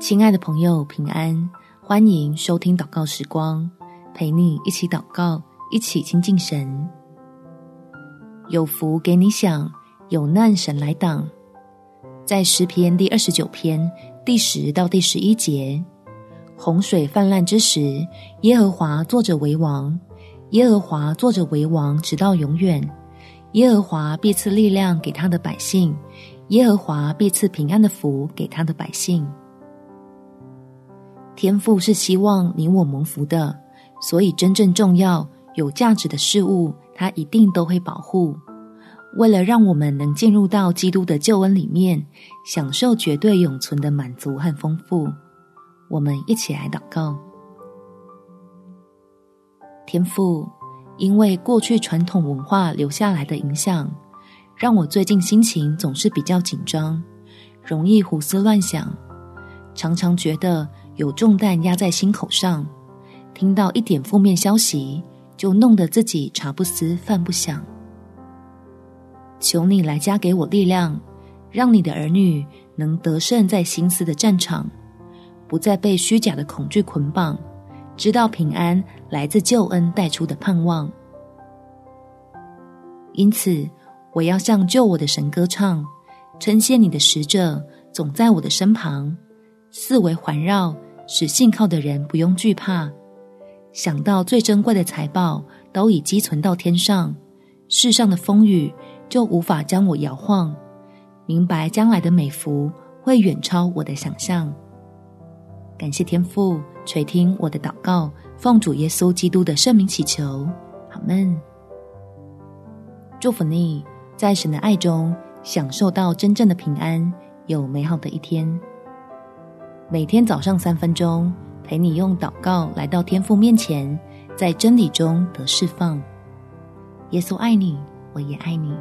亲爱的朋友，平安！欢迎收听祷告时光，陪你一起祷告，一起亲近神。有福给你享，有难神来挡。在诗篇第二十九篇第十到第十一节，洪水泛滥之时，耶和华坐着为王，耶和华坐着为王，直到永远。耶和华必赐力量给他的百姓，耶和华必赐平安的福给他的百姓。天父是希望你我蒙福的，所以真正重要、有价值的事物，他一定都会保护。为了让我们能进入到基督的救恩里面，享受绝对永存的满足和丰富，我们一起来祷告。天父，因为过去传统文化留下来的影响，让我最近心情总是比较紧张，容易胡思乱想，常常觉得。有重担压在心口上，听到一点负面消息，就弄得自己茶不思饭不想。求你来加给我力量，让你的儿女能得胜在心思的战场，不再被虚假的恐惧捆绑，知道平安来自救恩带出的盼望。因此，我要向救我的神歌唱，称谢你的使者总在我的身旁，四围环绕。使信靠的人不用惧怕，想到最珍贵的财宝都已积存到天上，世上的风雨就无法将我摇晃。明白将来的美福会远超我的想象。感谢天父垂听我的祷告，奉主耶稣基督的圣名祈求，阿门。祝福你，在神的爱中享受到真正的平安，有美好的一天。每天早上三分钟，陪你用祷告来到天父面前，在真理中得释放。耶稣爱你，我也爱你。